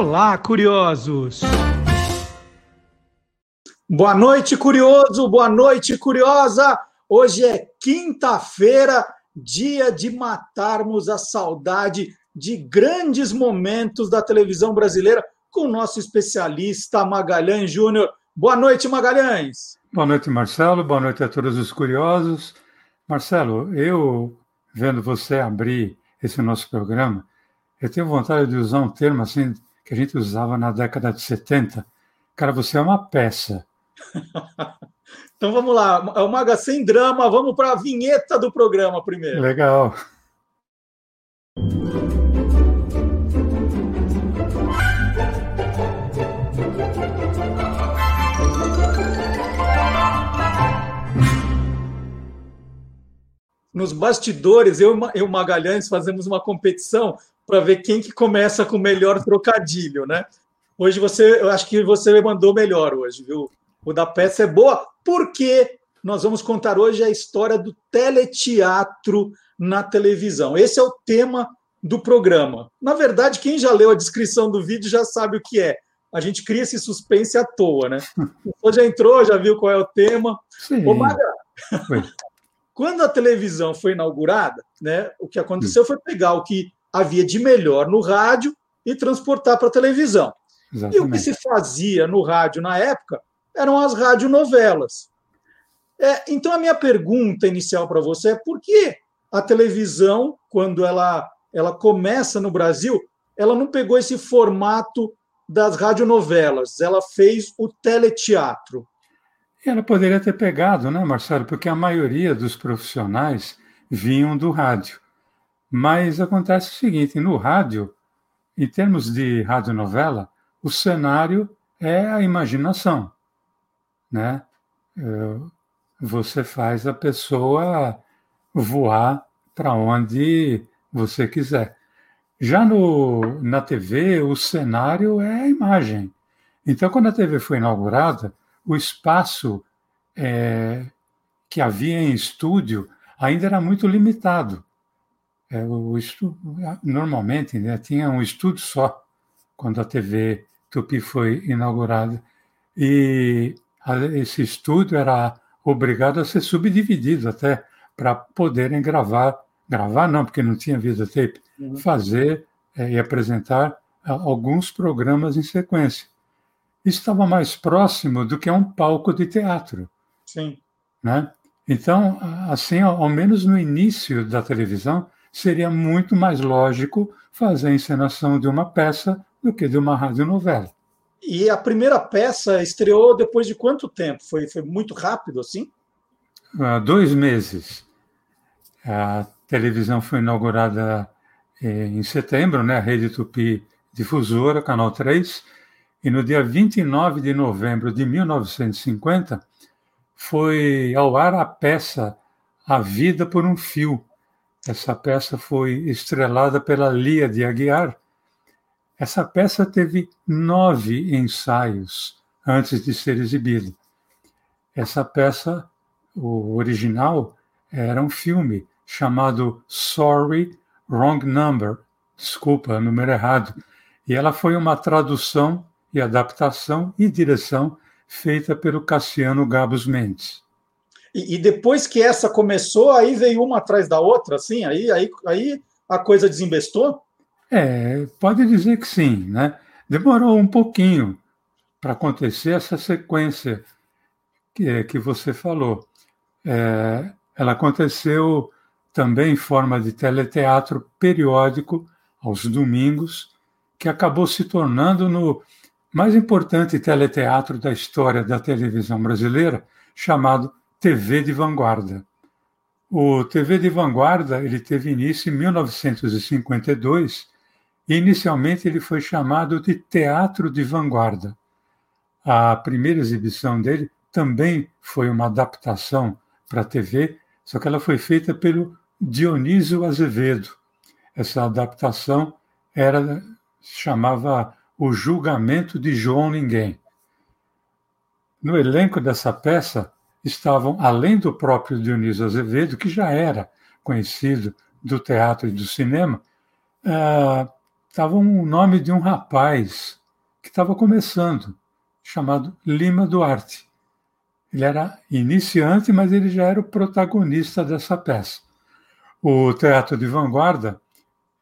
Olá, curiosos! Boa noite, curioso! Boa noite, curiosa! Hoje é quinta-feira, dia de matarmos a saudade de grandes momentos da televisão brasileira com o nosso especialista Magalhães Júnior. Boa noite, Magalhães! Boa noite, Marcelo. Boa noite a todos os curiosos. Marcelo, eu, vendo você abrir esse nosso programa, eu tenho vontade de usar um termo assim que a gente usava na década de 70. Cara, você é uma peça. então vamos lá, é o Maga sem drama, vamos para a vinheta do programa primeiro. Legal. Nos bastidores, eu e o Magalhães fazemos uma competição para ver quem que começa com o melhor trocadilho, né? Hoje você, eu acho que você mandou melhor hoje, viu? O da peça é boa, porque nós vamos contar hoje a história do teleteatro na televisão. Esse é o tema do programa. Na verdade, quem já leu a descrição do vídeo já sabe o que é. A gente cria esse suspense à toa, né? Você já entrou, já viu qual é o tema. Sim. Ô, Maga, quando a televisão foi inaugurada, né, o que aconteceu foi pegar o que havia de melhor no rádio e transportar para a televisão. Exatamente. E o que se fazia no rádio na época eram as radionovelas. É, então, a minha pergunta inicial para você é por que a televisão, quando ela, ela começa no Brasil, ela não pegou esse formato das radionovelas, ela fez o teleteatro. Ela poderia ter pegado, né, Marcelo? Porque a maioria dos profissionais vinham do rádio. Mas acontece o seguinte: no rádio, em termos de radionovela, o cenário é a imaginação, né? É, você faz a pessoa voar para onde você quiser. Já no, na TV, o cenário é a imagem. Então, quando a TV foi inaugurada, o espaço é, que havia em estúdio ainda era muito limitado. É, o normalmente né, tinha um estúdio só quando a TV Tupi foi inaugurada. E a, esse estúdio era obrigado a ser subdividido até para poderem gravar, gravar não, porque não tinha videotape, uhum. fazer é, e apresentar a, alguns programas em sequência. Estava mais próximo do que um palco de teatro. Sim. Né? Então, assim, ao, menos no início da televisão, seria muito mais lógico fazer a encenação de uma peça do que de uma radionovela. E a primeira peça estreou depois de quanto tempo? Foi, foi muito rápido assim? Uh, dois meses. A televisão foi inaugurada eh, em setembro, né? a Rede Tupi Difusora, Canal 3, e no dia 29 de novembro de 1950 foi ao ar a peça A Vida por um Fio, essa peça foi estrelada pela Lia de Aguiar. Essa peça teve nove ensaios antes de ser exibida. Essa peça, o original, era um filme chamado Sorry, Wrong Number desculpa, número errado. E ela foi uma tradução e adaptação e direção feita pelo Cassiano Gabos Mendes. E, e, depois que essa começou, aí veio uma atrás da outra, assim, aí, aí, aí a coisa desembestou? É, pode dizer que sim, né? Demorou um pouquinho para acontecer essa sequência que, que você falou. É, ela aconteceu também em forma de teleteatro periódico aos domingos, que acabou se tornando no mais importante teleteatro da história da televisão brasileira, chamado TV de vanguarda. O TV de vanguarda ele teve início em 1952 e inicialmente ele foi chamado de Teatro de Vanguarda. A primeira exibição dele também foi uma adaptação para a TV, só que ela foi feita pelo Dionísio Azevedo. Essa adaptação era chamava O Julgamento de João Ninguém. No elenco dessa peça estavam, além do próprio Dionísio Azevedo, que já era conhecido do teatro e do cinema, uh, estava o um nome de um rapaz que estava começando, chamado Lima Duarte. Ele era iniciante, mas ele já era o protagonista dessa peça. O teatro de vanguarda,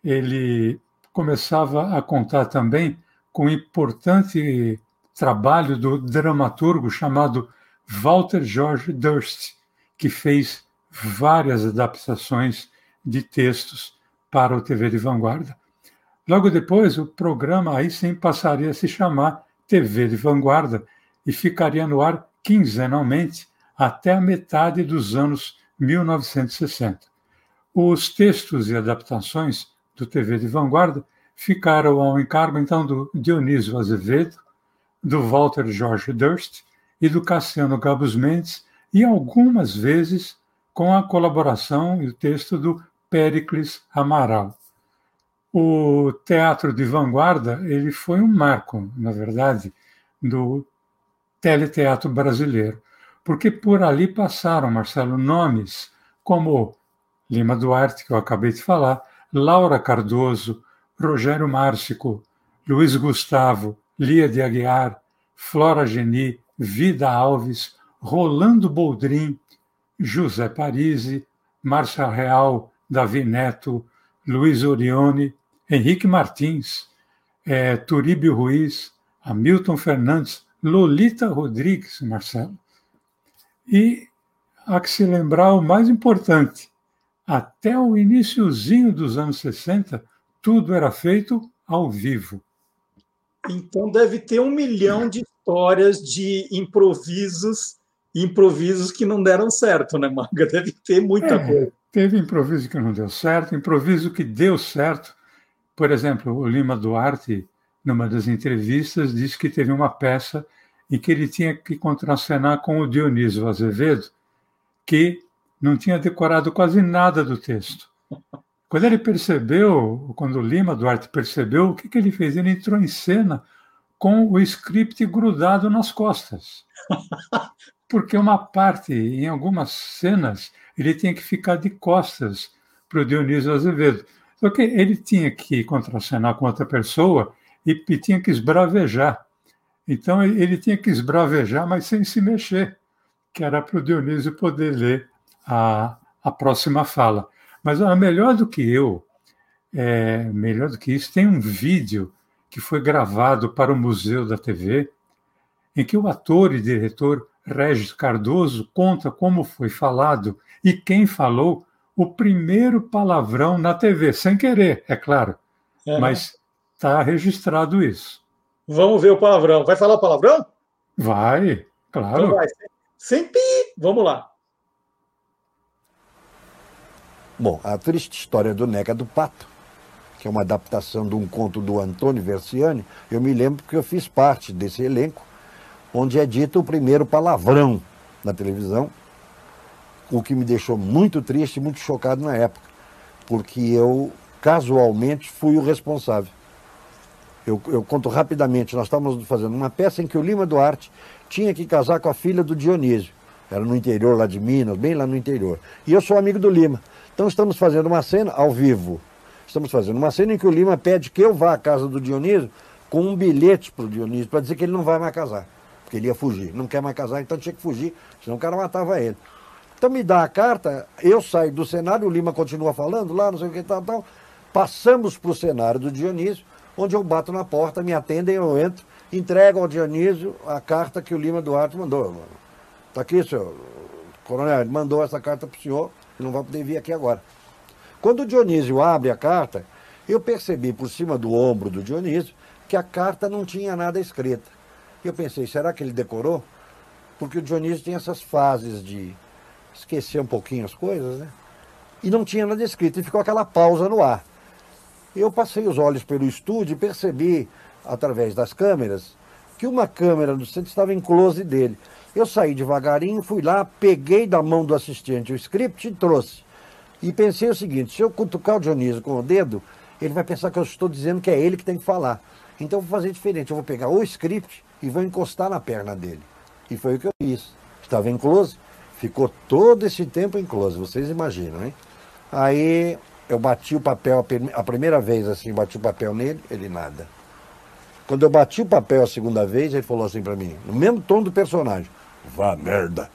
ele começava a contar também com um importante trabalho do dramaturgo chamado Walter George Durst, que fez várias adaptações de textos para o TV de Vanguarda. Logo depois, o programa aí sim passaria a se chamar TV de Vanguarda e ficaria no ar quinzenalmente até a metade dos anos 1960. Os textos e adaptações do TV de Vanguarda ficaram ao encargo então do Dionísio Azevedo, do Walter George Durst e do Cassiano Gabus Mendes, e algumas vezes com a colaboração e o texto do Pericles Amaral. O teatro de vanguarda ele foi um marco, na verdade, do teleteatro brasileiro, porque por ali passaram, Marcelo, nomes como Lima Duarte, que eu acabei de falar, Laura Cardoso, Rogério Márcico, Luiz Gustavo, Lia de Aguiar, Flora Geni, Vida Alves, Rolando Boldrin, José Parisi, Márcia Real, Davi Neto, Luiz Orione, Henrique Martins, é, Turíbio Ruiz, Hamilton Fernandes, Lolita Rodrigues, Marcelo. E há que se lembrar o mais importante: até o iníciozinho dos anos 60, tudo era feito ao vivo. Então deve ter um milhão de histórias de improvisos, improvisos que não deram certo, né, Maga? Deve ter muita é, coisa. Teve improviso que não deu certo, improviso que deu certo. Por exemplo, o Lima Duarte, numa das entrevistas, disse que teve uma peça em que ele tinha que contracenar com o Dionísio Azevedo, que não tinha decorado quase nada do texto. Quando ele percebeu, quando o Lima Duarte percebeu, o que, que ele fez? Ele entrou em cena com o script grudado nas costas. Porque uma parte, em algumas cenas, ele tinha que ficar de costas para o Dionísio Azevedo. Só que ele tinha que contracenar com outra pessoa e, e tinha que esbravejar. Então ele tinha que esbravejar, mas sem se mexer, que era para o Dionísio poder ler a, a próxima fala. Mas a melhor do que eu, é, melhor do que isso, tem um vídeo que foi gravado para o Museu da TV, em que o ator e diretor Regis Cardoso conta como foi falado e quem falou o primeiro palavrão na TV, sem querer, é claro. É. Mas está registrado isso. Vamos ver o palavrão. Vai falar o palavrão? Vai, claro. Então vai. Sem pi. Vamos lá. Bom, a triste história do Nega do Pato, que é uma adaptação de um conto do Antônio Versiani, eu me lembro porque eu fiz parte desse elenco, onde é dito o primeiro palavrão na televisão, o que me deixou muito triste e muito chocado na época, porque eu casualmente fui o responsável. Eu, eu, conto rapidamente, nós estávamos fazendo uma peça em que o Lima Duarte tinha que casar com a filha do Dionísio. Era no interior lá de Minas, bem lá no interior. E eu sou amigo do Lima. Então estamos fazendo uma cena ao vivo. Estamos fazendo uma cena em que o Lima pede que eu vá à casa do Dionísio com um bilhete para o Dionísio, para dizer que ele não vai mais casar. Porque ele ia fugir. Não quer mais casar, então tinha que fugir, senão o cara matava ele. Então me dá a carta, eu saio do cenário, o Lima continua falando lá, não sei o que tal, tal. Passamos para o cenário do Dionísio, onde eu bato na porta, me atendem, eu entro, entrego ao Dionísio a carta que o Lima Duarte mandou. Está aqui, senhor. Coronel, ele mandou essa carta para o senhor, ele não vai poder vir aqui agora. Quando o Dionísio abre a carta, eu percebi por cima do ombro do Dionísio que a carta não tinha nada escrita. Eu pensei, será que ele decorou? Porque o Dionísio tem essas fases de esquecer um pouquinho as coisas, né? E não tinha nada escrito, e ficou aquela pausa no ar. Eu passei os olhos pelo estúdio e percebi, através das câmeras, que uma câmera do centro estava em close dele. Eu saí devagarinho, fui lá, peguei da mão do assistente o script e trouxe. E pensei o seguinte: se eu cutucar o Dionísio com o dedo, ele vai pensar que eu estou dizendo que é ele que tem que falar. Então eu vou fazer diferente. Eu vou pegar o script e vou encostar na perna dele. E foi o que eu fiz. Estava em close, ficou todo esse tempo em close, vocês imaginam, hein? Aí eu bati o papel a primeira vez assim, bati o papel nele, ele nada. Quando eu bati o papel a segunda vez, ele falou assim para mim, no mesmo tom do personagem: Vá merda.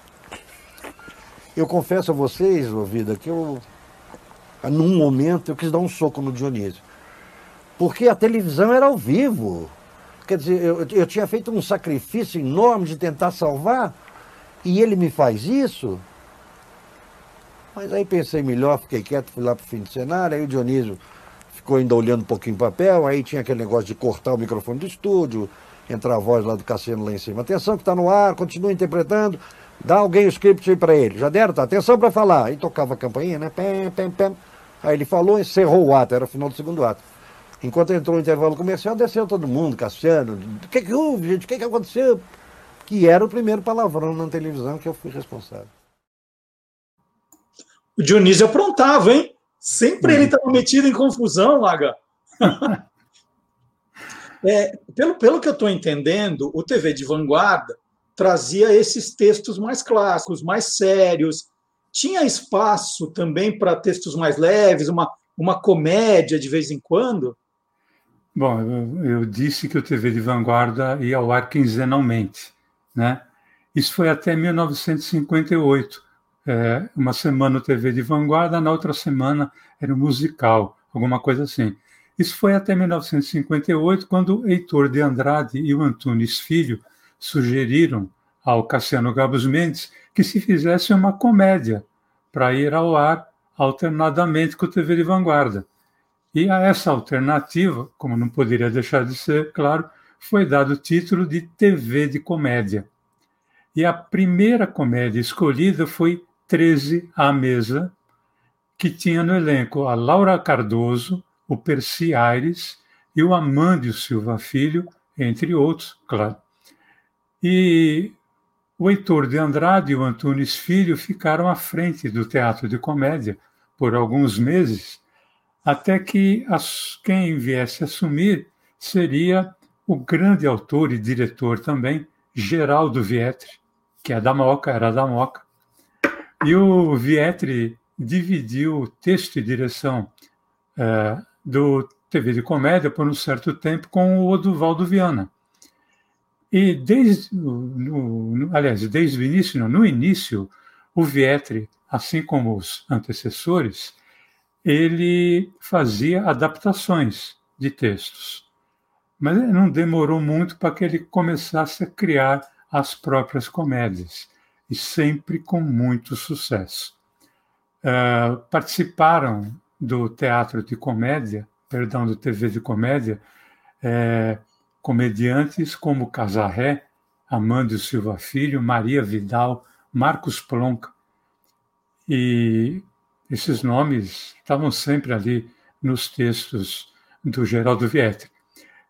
Eu confesso a vocês, ouvida, que eu, num momento, eu quis dar um soco no Dionísio. Porque a televisão era ao vivo. Quer dizer, eu, eu tinha feito um sacrifício enorme de tentar salvar, e ele me faz isso. Mas aí pensei melhor, fiquei quieto, fui lá para o fim de cenário, aí o Dionísio ficou ainda olhando um pouquinho o papel, aí tinha aquele negócio de cortar o microfone do estúdio, entrar a voz lá do Cassiano lá em cima. Atenção que está no ar, continua interpretando, dá alguém o script aí para ele. Já deram? Tá? Atenção para falar. Aí tocava a campainha, né? Pem, pem, pem. Aí ele falou, encerrou o ato, era o final do segundo ato. Enquanto entrou o intervalo comercial, desceu todo mundo, Cassiano. O que, que houve, gente? O que, que aconteceu? Que era o primeiro palavrão na televisão que eu fui responsável. O Dionísio aprontava, hein? Sempre ele estava metido em confusão, Laga. é, pelo, pelo que eu estou entendendo, o TV de vanguarda trazia esses textos mais clássicos, mais sérios. Tinha espaço também para textos mais leves, uma, uma comédia de vez em quando? Bom, eu, eu, disse que o TV de Vanguarda ia ao ar quinzenalmente, né? Isso foi até 1958. É, uma semana o TV de Vanguarda, na outra semana era um musical, alguma coisa assim. Isso foi até 1958, quando Heitor de Andrade e o Antunes Filho sugeriram ao Cassiano Gabos Mendes que se fizesse uma comédia para ir ao ar alternadamente com o TV de Vanguarda. E a essa alternativa, como não poderia deixar de ser, claro, foi dado o título de TV de Comédia. E a primeira comédia escolhida foi 13 à Mesa, que tinha no elenco a Laura Cardoso, o Percy Aires e o Amândio Silva Filho, entre outros, claro. E o Heitor de Andrade e o Antunes Filho ficaram à frente do teatro de comédia por alguns meses até que as, quem viesse assumir seria o grande autor e diretor também, Geraldo Vietri, que é da Moca, era da Moca. E o Vietri dividiu texto e direção é, do TV de Comédia por um certo tempo com o Oduvaldo Viana. E desde, no, no, aliás, desde o início, no, no início, o Vietri, assim como os antecessores, ele fazia adaptações de textos. Mas não demorou muito para que ele começasse a criar as próprias comédias, e sempre com muito sucesso. Uh, participaram do teatro de comédia, perdão, do TV de comédia, é, comediantes como Casarré, Amândio Silva Filho, Maria Vidal, Marcos Plonka. E esses nomes estavam sempre ali nos textos do Geraldo Vietri.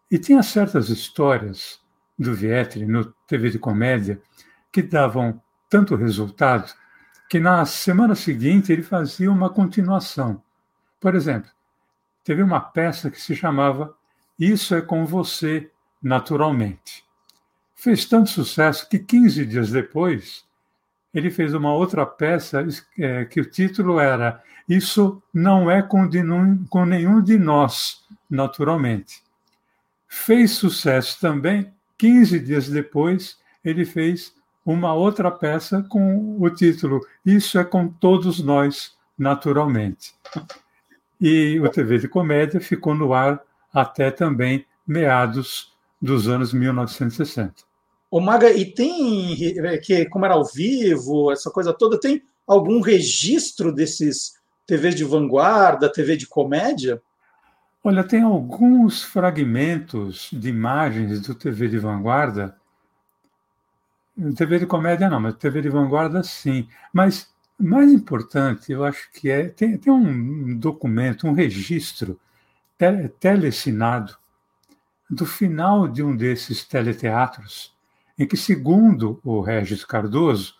E tinha certas histórias do Vietri no TV de comédia que davam tanto resultado que na semana seguinte ele fazia uma continuação. Por exemplo, teve uma peça que se chamava Isso é com você, naturalmente. Fez tanto sucesso que 15 dias depois ele fez uma outra peça é, que o título era Isso não é com, com nenhum de nós, naturalmente. Fez sucesso também, 15 dias depois, ele fez uma outra peça com o título Isso é com todos nós, naturalmente. E o TV de Comédia ficou no ar até também meados dos anos 1960. Ô, Maga, e tem, é, que como era ao vivo, essa coisa toda, tem algum registro desses TVs de vanguarda, TV de comédia? Olha, tem alguns fragmentos de imagens do TV de vanguarda. TV de comédia não, mas TV de vanguarda sim. Mas mais importante, eu acho que é tem, tem um documento, um registro tele, telecinado do final de um desses teleteatros em que, segundo o Regis Cardoso,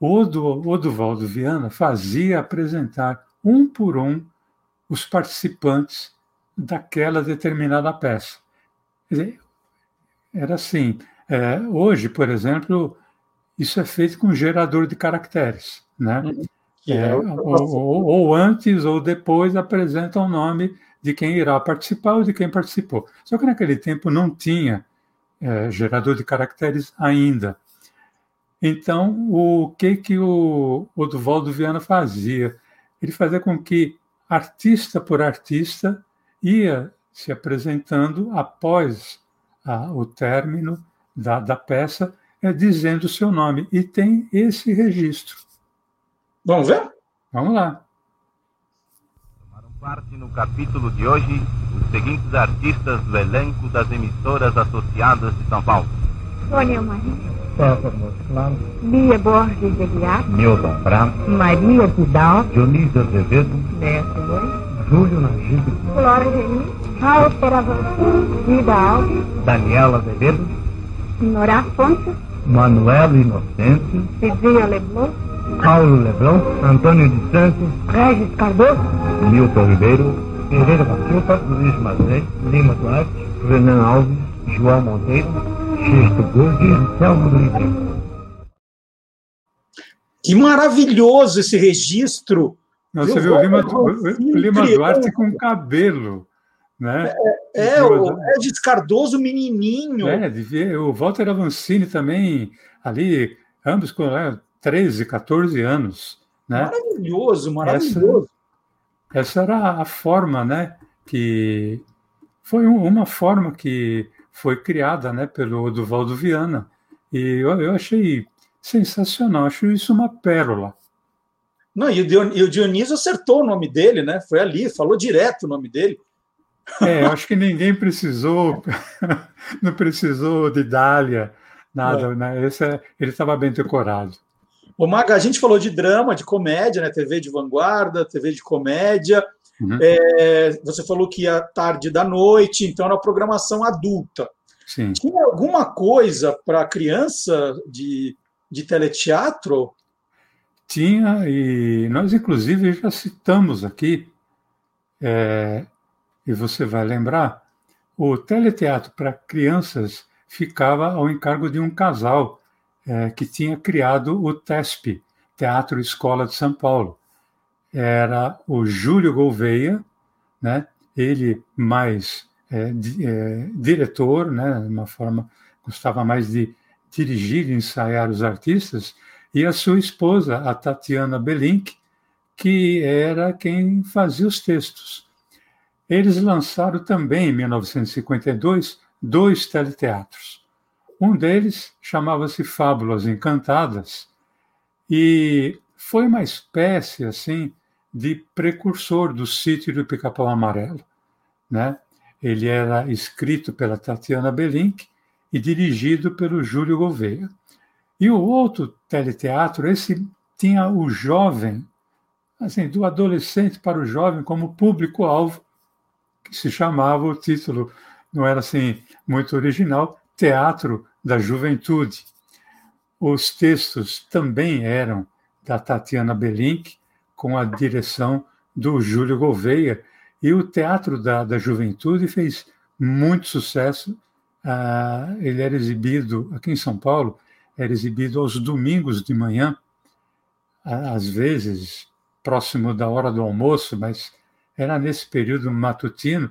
Oduvaldo Viana fazia apresentar um por um os participantes daquela determinada peça. Dizer, era assim. É, hoje, por exemplo, isso é feito com gerador de caracteres, né? Uhum. É, ou, ou, ou, antes ou depois apresenta o nome de quem irá participar ou de quem participou. Só que naquele tempo não tinha é, gerador de caracteres ainda. Então, o que que o, Duvaldo Viana fazia? Ele fazia com que artista por artista ia se apresentando após a, o término da, da peça, é, dizendo o seu nome. E tem esse registro. Vamos ver? Vamos lá. Tomaram parte no capítulo de hoje os seguintes artistas do elenco das emissoras associadas de São Paulo. Sônia Maria. César Mosclano. Lia Borges de Aguiar. Milton Prato. Maria Vidal. Dionísio Azevedo. Neto Moura. Júlio Nagibe. Flora Geni. Raul Peravançu. Vida Alves. Daniela Azevedo. Nora Afonso. Manuela Inocêncio. Cidinha Leblon. Paulo Leblon. Antônio de Santos. Regis Cardoso. Milton Ribeiro. Pereira da Silva. Luiz Mazei. Lima Duarte. Renan Alves. João Monteiro. Xisto e Anselmo do Livre. Que maravilhoso esse registro. Você viu o Lima, o Lima Duarte com cabelo. Né? É, é o Regis Cardoso menininho. É, o Walter Avancini também, ali, ambos com é, 13, 14 anos. Né? Maravilhoso, maravilhoso. Essa, essa era a forma, né? Que foi uma forma que foi criada né, pelo Duvaldo Viana. E eu, eu achei sensacional, acho isso uma pérola. Não, e o Dionísio acertou o nome dele, né? Foi ali, falou direto o nome dele. É, eu acho que ninguém precisou, não precisou de Dália, nada, é. né? Esse é, ele estava bem decorado. O Maga, a gente falou de drama, de comédia, né? TV de vanguarda, TV de comédia. Uhum. É, você falou que ia tarde da noite, então era programação adulta. Sim. Tinha alguma coisa para criança de, de teleteatro? Tinha, e nós, inclusive, já citamos aqui, é, e você vai lembrar, o teleteatro para crianças ficava ao encargo de um casal é, que tinha criado o TESP, Teatro Escola de São Paulo era o Júlio Gouveia, né? ele mais é, di, é, diretor, né? uma forma, gostava mais de dirigir e ensaiar os artistas, e a sua esposa, a Tatiana Belink, que era quem fazia os textos. Eles lançaram também, em 1952, dois teleteatros. Um deles chamava-se Fábulas Encantadas, e foi uma espécie assim de precursor do sítio do Pica-Pau Amarelo. Né? Ele era escrito pela Tatiana Belink e dirigido pelo Júlio Gouveia. E o outro teleteatro, esse tinha o jovem, assim, do adolescente para o jovem como público-alvo, que se chamava, o título não era assim muito original, Teatro da Juventude. Os textos também eram da Tatiana Belink, com a direção do Júlio Gouveia. E o Teatro da, da Juventude fez muito sucesso. Ah, ele era exibido aqui em São Paulo, era exibido aos domingos de manhã, às vezes próximo da hora do almoço, mas era nesse período matutino.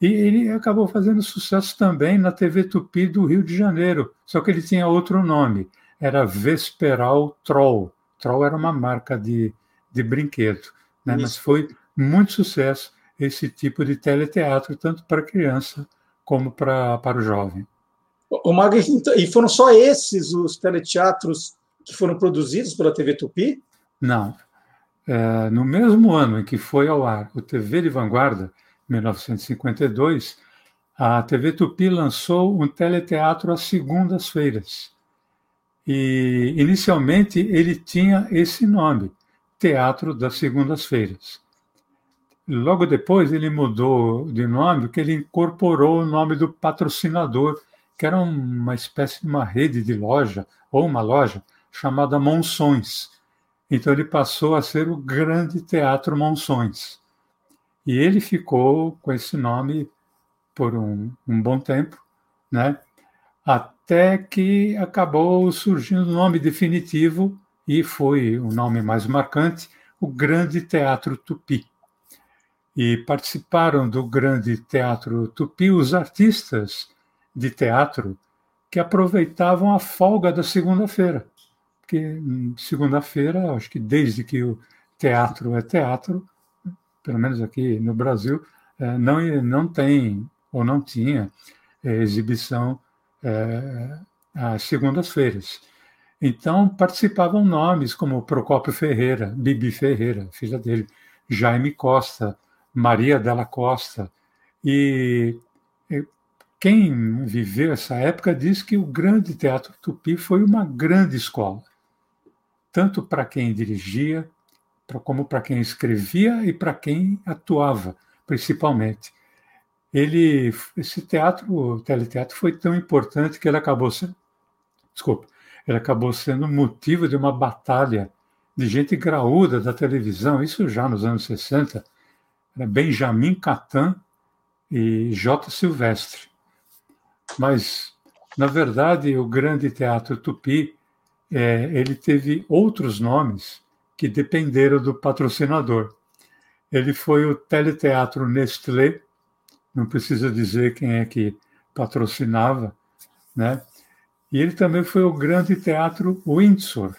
E ele acabou fazendo sucesso também na TV Tupi do Rio de Janeiro, só que ele tinha outro nome, era Vesperal Troll. Troll era uma marca de, de brinquedo, né? mas foi muito sucesso esse tipo de teleteatro, tanto para criança como para, para o jovem. O Mag, então, e foram só esses os teleteatros que foram produzidos pela TV Tupi? Não. É, no mesmo ano em que foi ao ar o TV de Vanguarda, 1952, a TV Tupi lançou um teleteatro às segundas-feiras, e inicialmente ele tinha esse nome, Teatro das Segundas-Feiras. Logo depois ele mudou de nome, porque ele incorporou o nome do patrocinador, que era uma espécie de uma rede de loja, ou uma loja, chamada Monções. Então ele passou a ser o Grande Teatro Monções. E ele ficou com esse nome por um, um bom tempo, né? até que acabou surgindo o nome definitivo e foi o nome mais marcante, o Grande Teatro Tupi. E participaram do Grande Teatro Tupi os artistas de teatro que aproveitavam a folga da segunda-feira. Segunda-feira, acho que desde que o teatro é teatro, pelo menos aqui no Brasil, é, não, não tem ou não tinha é, exibição é, às segundas-feiras. Então participavam nomes como Procópio Ferreira, Bibi Ferreira, filha dele, Jaime Costa, Maria Della Costa. E quem viveu essa época diz que o Grande Teatro Tupi foi uma grande escola, tanto para quem dirigia, como para quem escrevia e para quem atuava, principalmente. Ele, esse teatro, o teleteatro, foi tão importante que ele acabou sendo, desculpa, ele acabou sendo motivo de uma batalha de gente graúda da televisão, isso já nos anos 60, era Benjamin Catan e J. Silvestre. Mas, na verdade, o Grande Teatro Tupi, é, ele teve outros nomes que dependeram do patrocinador. Ele foi o Teleteatro Nestlé, não precisa dizer quem é que patrocinava, né? E ele também foi o Grande Teatro Windsor.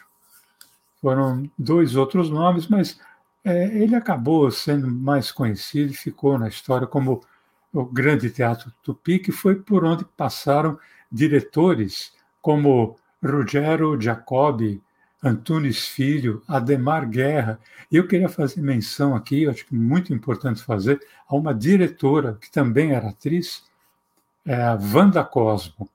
Foram dois outros nomes, mas é, ele acabou sendo mais conhecido e ficou na história como o Grande Teatro Tupi, que foi por onde passaram diretores como Rogero Jacobi, Antunes Filho, Ademar Guerra. E eu queria fazer menção aqui, acho que muito importante fazer, a uma diretora que também era atriz, é a Wanda Cosmo.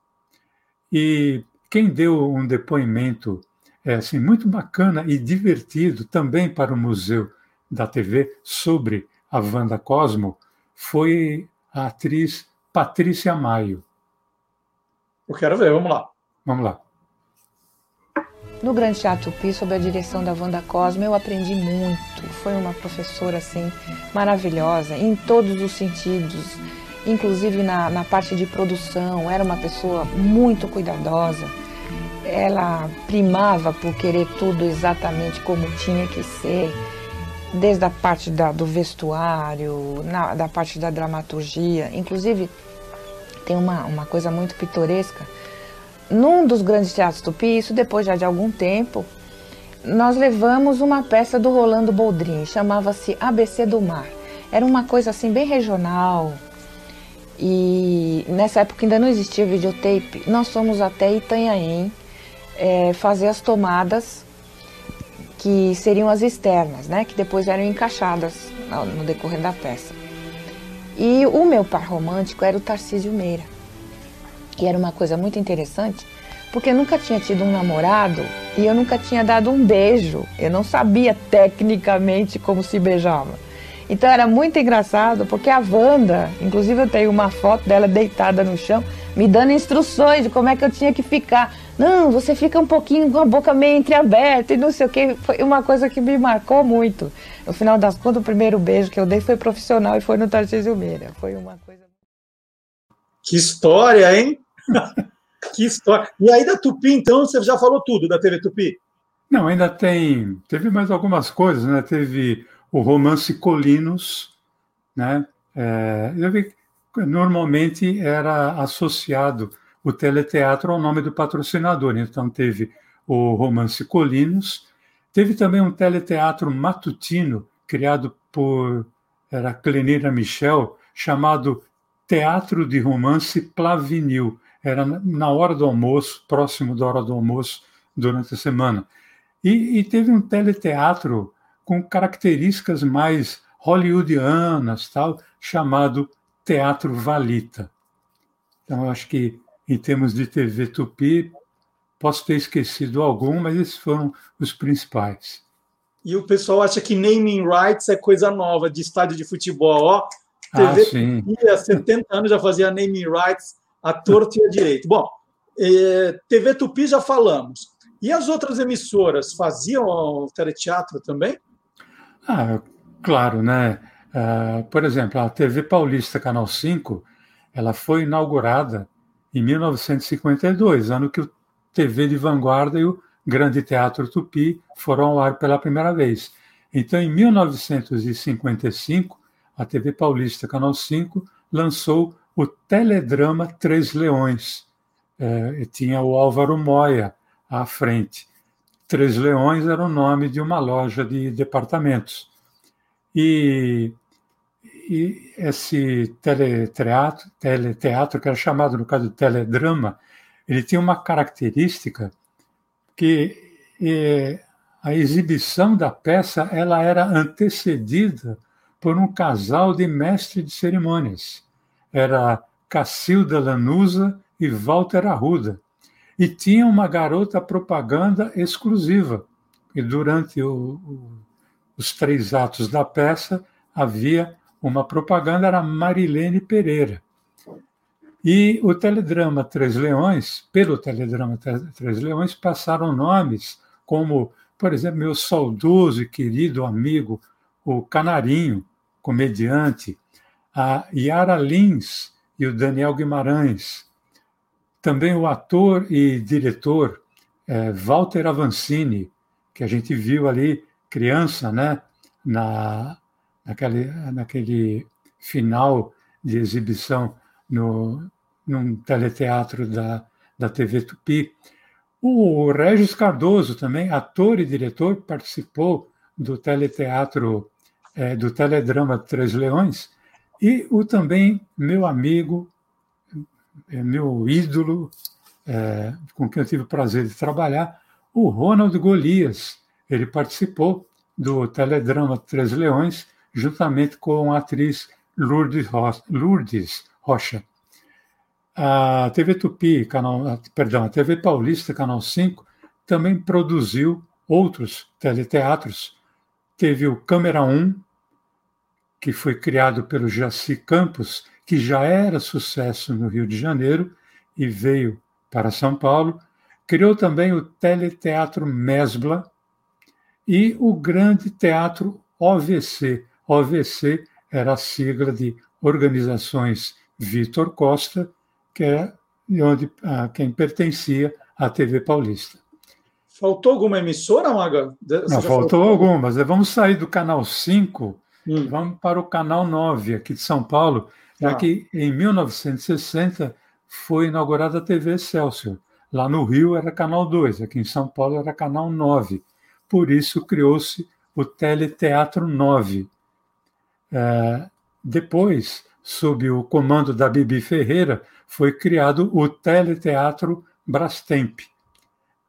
E quem deu um depoimento é, assim, muito bacana e divertido também para o Museu da TV sobre a Wanda Cosmo foi a atriz Patrícia Maio. Eu quero ver, vamos lá. Vamos lá. No Grande Teatro Tupi, sob a direção da Wanda Cosmo, eu aprendi muito. Foi uma professora assim maravilhosa em todos os sentidos inclusive na, na parte de produção, era uma pessoa muito cuidadosa. Ela primava por querer tudo exatamente como tinha que ser, desde a parte da, do vestuário, na, da parte da dramaturgia. Inclusive, tem uma, uma coisa muito pitoresca. Num dos grandes teatros tupi, isso depois já de algum tempo, nós levamos uma peça do Rolando Boldrin, chamava-se ABC do Mar. Era uma coisa assim bem regional, e nessa época ainda não existia videotape. Nós fomos até Itanhaém é, fazer as tomadas que seriam as externas, né? Que depois eram encaixadas no decorrer da peça. E o meu par romântico era o Tarcísio Meira. E era uma coisa muito interessante, porque eu nunca tinha tido um namorado e eu nunca tinha dado um beijo. Eu não sabia tecnicamente como se beijava. Então era muito engraçado, porque a Wanda, inclusive eu tenho uma foto dela deitada no chão, me dando instruções de como é que eu tinha que ficar. Não, você fica um pouquinho com a boca meio entreaberta e não sei o que. Foi uma coisa que me marcou muito. No final das contas, o primeiro beijo que eu dei foi profissional e foi no Tarcísio Meira. Foi uma coisa. Que história, hein? que história. E aí da Tupi, então, você já falou tudo da TV Tupi? Não, ainda tem. Teve mais algumas coisas, né? Teve o romance Colinos, né? É, normalmente era associado o teleteatro ao nome do patrocinador, então teve o romance Colinos, teve também um teleteatro matutino criado por era Clenira Michel, chamado Teatro de Romance Plavinil. Era na hora do almoço, próximo da hora do almoço, durante a semana. E, e teve um teleteatro com características mais hollywoodianas, tal, chamado Teatro Valita. Então, acho que, em termos de TV Tupi, posso ter esquecido algum, mas esses foram os principais. E o pessoal acha que naming rights é coisa nova de estádio de futebol. Ó, TV ah, sim. Tupi, há 70 anos já fazia naming rights à torta e à direito. Bom, eh, TV Tupi já falamos. E as outras emissoras faziam teleteatro também? Ah, claro, né? Uh, por exemplo, a TV Paulista Canal 5, ela foi inaugurada em 1952, ano que o TV de Vanguarda e o Grande Teatro Tupi foram ao ar pela primeira vez. Então, em 1955, a TV Paulista, Canal 5, lançou o teledrama Três Leões. É, tinha o Álvaro Moya à frente. Três Leões era o nome de uma loja de departamentos. E, e esse teleteatro, teleteatro, que era chamado, no caso, de teledrama, ele tinha uma característica que é, a exibição da peça ela era antecedida por um casal de mestre de cerimônias. Era Cacilda Lanusa e Walter Arruda. E tinha uma garota propaganda exclusiva. E durante o, o, os três atos da peça havia uma propaganda, era Marilene Pereira. E o teledrama Três Leões, pelo teledrama Três Leões, passaram nomes como, por exemplo, meu saudoso e querido amigo, o Canarinho, comediante, a Yara Lins e o Daniel Guimarães. Também o ator e diretor é, Walter Avancini, que a gente viu ali criança, né, na, naquele, naquele final de exibição no, num teleteatro da, da TV Tupi. O Regis Cardoso também, ator e diretor, participou do teleteatro, é, do teledrama Três Leões, e o também meu amigo, é, meu ídolo, é, com quem eu tive o prazer de trabalhar, o Ronald Golias. Ele participou do teledrama Três Leões, juntamente com a atriz Lourdes Rocha. A TV Tupi, canal, perdão, a TV Paulista, Canal 5, também produziu outros teleteatros. Teve o Câmera 1, que foi criado pelo Jaci Campos, que já era sucesso no Rio de Janeiro e veio para São Paulo. Criou também o Teleteatro Mesbla e o Grande Teatro OVC. OVC era a sigla de Organizações Vitor Costa, que é onde a quem pertencia à TV Paulista. Faltou alguma emissora, Maga? Você Não, faltou falou... algumas. Vamos sair do canal 5, hum. vamos para o canal 9, aqui de São Paulo, já ah. que em 1960 foi inaugurada a TV Excelsior. Lá no Rio era canal 2, aqui em São Paulo era canal 9. Por isso criou-se o Teleteatro 9. É, depois, sob o comando da Bibi Ferreira, foi criado o Teleteatro Brastemp.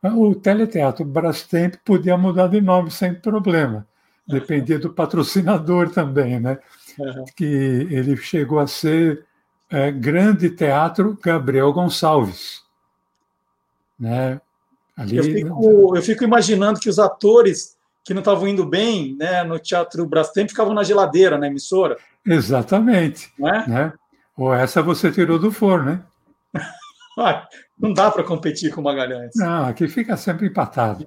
O Teleteatro Brastemp podia mudar de nome sem problema, dependia do patrocinador também, né? Uhum. Que ele chegou a ser é, Grande Teatro Gabriel Gonçalves. Né? Ali... Eu, fico, eu fico imaginando que os atores que não estavam indo bem né, no Teatro Brastemp ficavam na geladeira, na emissora. Exatamente. É? Né? Ou essa você tirou do forno, né? não dá para competir com o Magalhães. Não, aqui fica sempre empatado.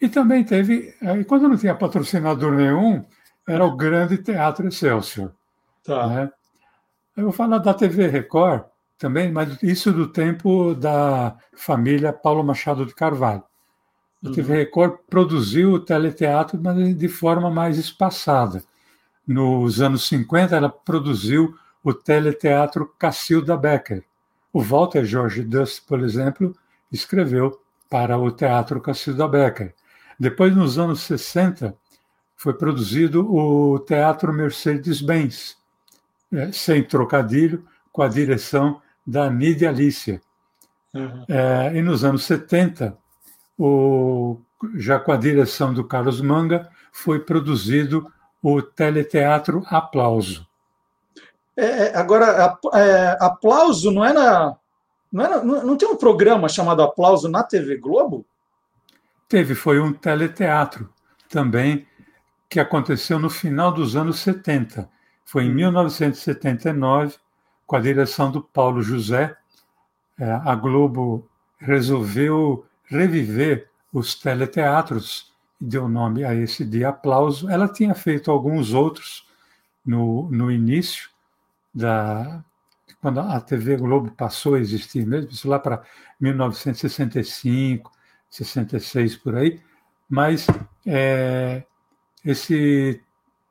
E também teve, eh, quando não tinha patrocinador nenhum, era o Grande Teatro Excelsior. Tá. Né? Eu vou falar da TV Record também, mas isso do tempo da família Paulo Machado de Carvalho. A uhum. TV Record produziu o teleteatro, mas de forma mais espaçada. Nos anos 50, ela produziu o teleteatro Cacilda Becker. O Walter George Dust, por exemplo, escreveu para o Teatro Cacilda Becker. Depois, nos anos 60, foi produzido o Teatro Mercedes-Benz, é, sem trocadilho, com a direção da Nídia Alicia. Uhum. É, e nos anos 70, o, já com a direção do Carlos Manga, foi produzido o teleteatro Aplauso. É, é, agora, é, aplauso não era, não era. Não tem um programa chamado Aplauso na TV Globo? Teve, foi um teleteatro também que aconteceu no final dos anos 70. Foi em 1979, hum. com a direção do Paulo José, é, a Globo resolveu reviver os teleteatros e deu nome a esse de aplauso. Ela tinha feito alguns outros no, no início, da quando a TV Globo passou a existir mesmo, isso lá para 1965, 66 por aí, mas é, esse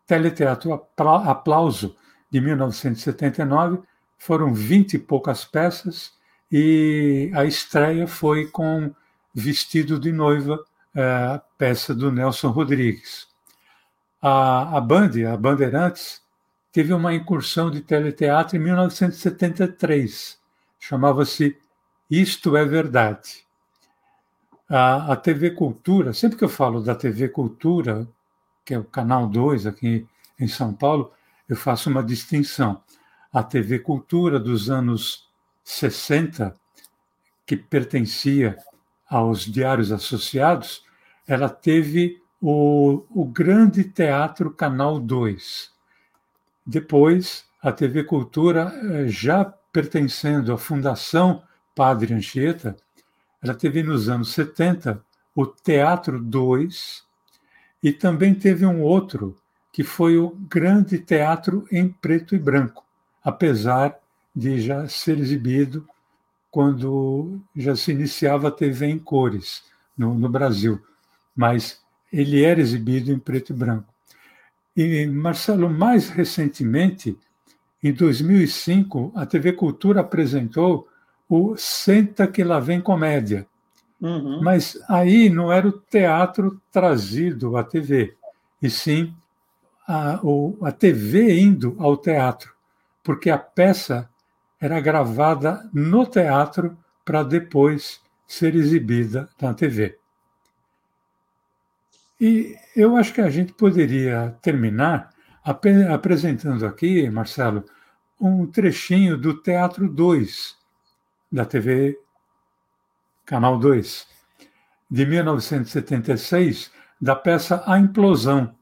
teleteatro Aplauso de 1979 foram vinte e poucas peças e a estreia foi com Vestido de Noiva, é, peça do Nelson Rodrigues. A, a Band, a Bandeirantes, teve uma incursão de teleteatro em 1973, chamava-se Isto é Verdade. A, a TV Cultura, sempre que eu falo da TV Cultura, que é o canal 2 aqui em São Paulo, eu faço uma distinção. A TV Cultura dos anos 60, que pertencia aos Diários Associados, ela teve o, o Grande Teatro Canal 2. Depois, a TV Cultura, eh, já pertencendo à Fundação Padre Anchieta, ela teve nos anos 70 o Teatro 2 e também teve um outro que foi o Grande Teatro em Preto e Branco, apesar de já ser exibido quando já se iniciava a TV em cores no, no Brasil, mas ele era exibido em preto e branco. E, Marcelo, mais recentemente, em 2005, a TV Cultura apresentou o Senta que lá vem comédia. Uhum. Mas aí não era o teatro trazido à TV, e sim a, a TV indo ao teatro, porque a peça era gravada no teatro para depois ser exibida na TV. E eu acho que a gente poderia terminar ap apresentando aqui, Marcelo, um trechinho do Teatro 2, da TV Canal 2, de 1976, da peça A Implosão,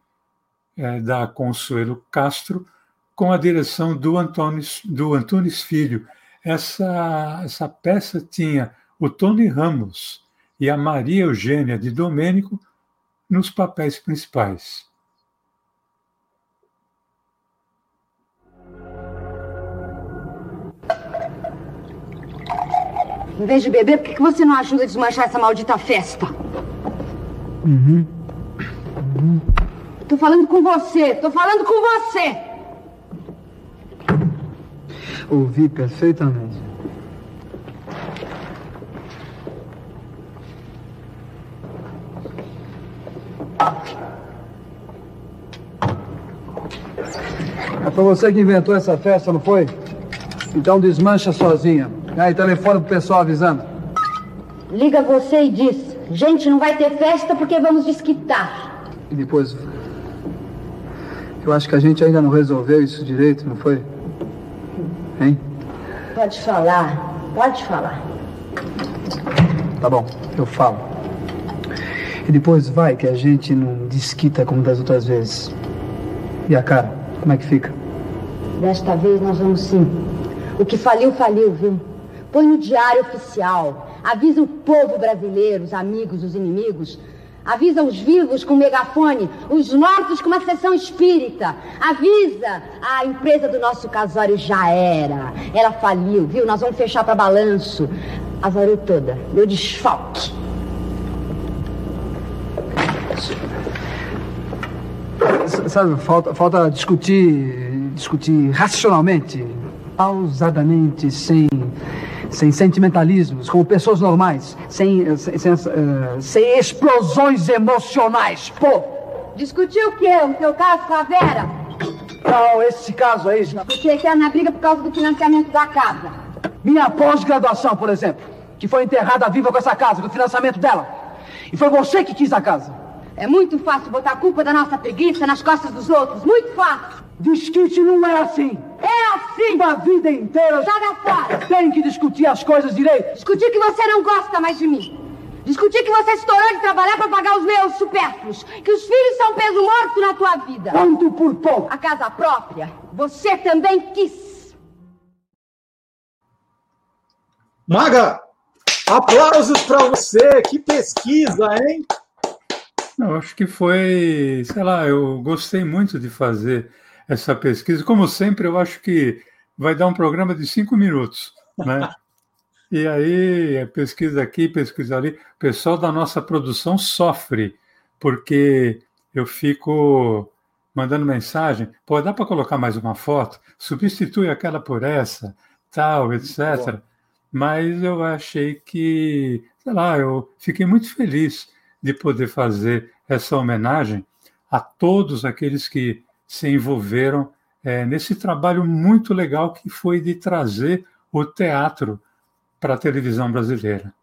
é, da Consuelo Castro, com a direção do Antunes, do Antunes Filho. Essa, essa peça tinha o Tony Ramos e a Maria Eugênia de Domênico nos papéis principais. Em vez de beber, por que você não ajuda a desmanchar essa maldita festa? Uhum. Uhum. Tô falando com você, tô falando com você! Ouvi perfeitamente. Foi você que inventou essa festa, não foi? Então desmancha sozinha. Aí, telefone pro pessoal avisando. Liga você e diz: gente, não vai ter festa porque vamos desquitar. E depois. Eu acho que a gente ainda não resolveu isso direito, não foi? Hein? Pode falar, pode falar. Tá bom, eu falo. E depois vai que a gente não desquita como das outras vezes. E a cara, como é que fica? Desta vez nós vamos sim. O que faliu, faliu, viu? Põe no diário oficial. Avisa o povo brasileiro, os amigos, os inimigos, Avisa os vivos com megafone, os mortos com uma sessão espírita. Avisa a empresa do nosso casório já era. Ela faliu, viu? Nós vamos fechar para balanço. Azarou toda. Meu desfalque. Sabe, falta, falta discutir, discutir racionalmente, pausadamente, sem sem sentimentalismos, como pessoas normais, sem, sem, sem, uh, sem explosões emocionais. Pô! Discutiu o quê? O teu caso com a Vera? Não, esse caso aí. Você quer na briga por causa do financiamento da casa. Minha pós-graduação, por exemplo, que foi enterrada viva com essa casa, com o financiamento dela. E foi você que quis a casa. É muito fácil botar a culpa da nossa preguiça nas costas dos outros. Muito fácil. Discute não é assim. É assim. Uma vida inteira. Joga fora. Tem que discutir as coisas direito. Discutir que você não gosta mais de mim. Discutir que você estourou de trabalhar para pagar os meus supérfluos. Que os filhos são peso morto na tua vida. Quanto por pouco. A casa própria. Você também quis. Maga, aplausos para você. Que pesquisa, hein? Eu acho que foi, sei lá, eu gostei muito de fazer essa pesquisa. Como sempre, eu acho que vai dar um programa de cinco minutos, né? E aí, pesquisa aqui, pesquisa ali. O pessoal da nossa produção sofre, porque eu fico mandando mensagem, pô, dá para colocar mais uma foto? Substitui aquela por essa, tal, etc. Mas eu achei que, sei lá, eu fiquei muito feliz de poder fazer essa homenagem a todos aqueles que se envolveram é, nesse trabalho muito legal que foi de trazer o teatro para a televisão brasileira.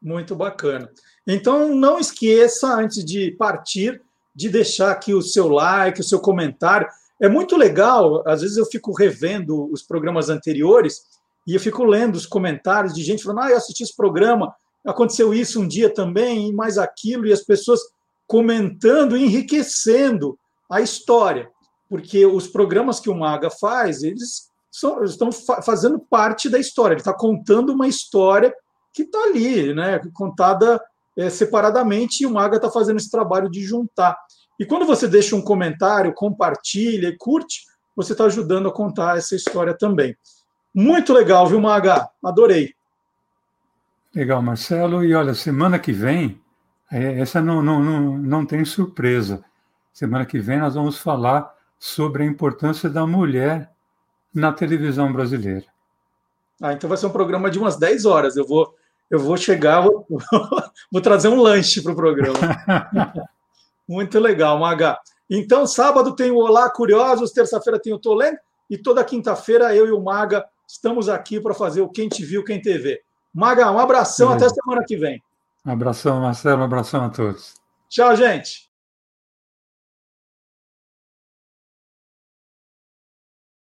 Muito bacana. Então, não esqueça, antes de partir, de deixar aqui o seu like, o seu comentário. É muito legal, às vezes eu fico revendo os programas anteriores e eu fico lendo os comentários de gente falando: ah, eu assisti esse programa, aconteceu isso um dia também, e mais aquilo, e as pessoas comentando, enriquecendo a história. Porque os programas que o Maga faz, eles são, estão fa fazendo parte da história. Ele está contando uma história que está ali, né, contada é, separadamente, e o Maga está fazendo esse trabalho de juntar. E quando você deixa um comentário, compartilha e curte, você está ajudando a contar essa história também. Muito legal, viu, Maga? Adorei. Legal, Marcelo. E olha, semana que vem, é, essa não, não, não, não tem surpresa. Semana que vem nós vamos falar sobre a importância da mulher na televisão brasileira. Ah, então vai ser um programa de umas 10 horas. Eu vou, eu vou chegar, vou, vou trazer um lanche para o programa. Muito legal, Maga. Então, sábado tem o Olá Curiosos, terça-feira tem o Tolendo, e toda quinta-feira eu e o Maga estamos aqui para fazer o Quem Te Viu, Quem TV. Maga, um abração, é. até semana que vem. Um abração, Marcelo, um abração a todos. Tchau, gente.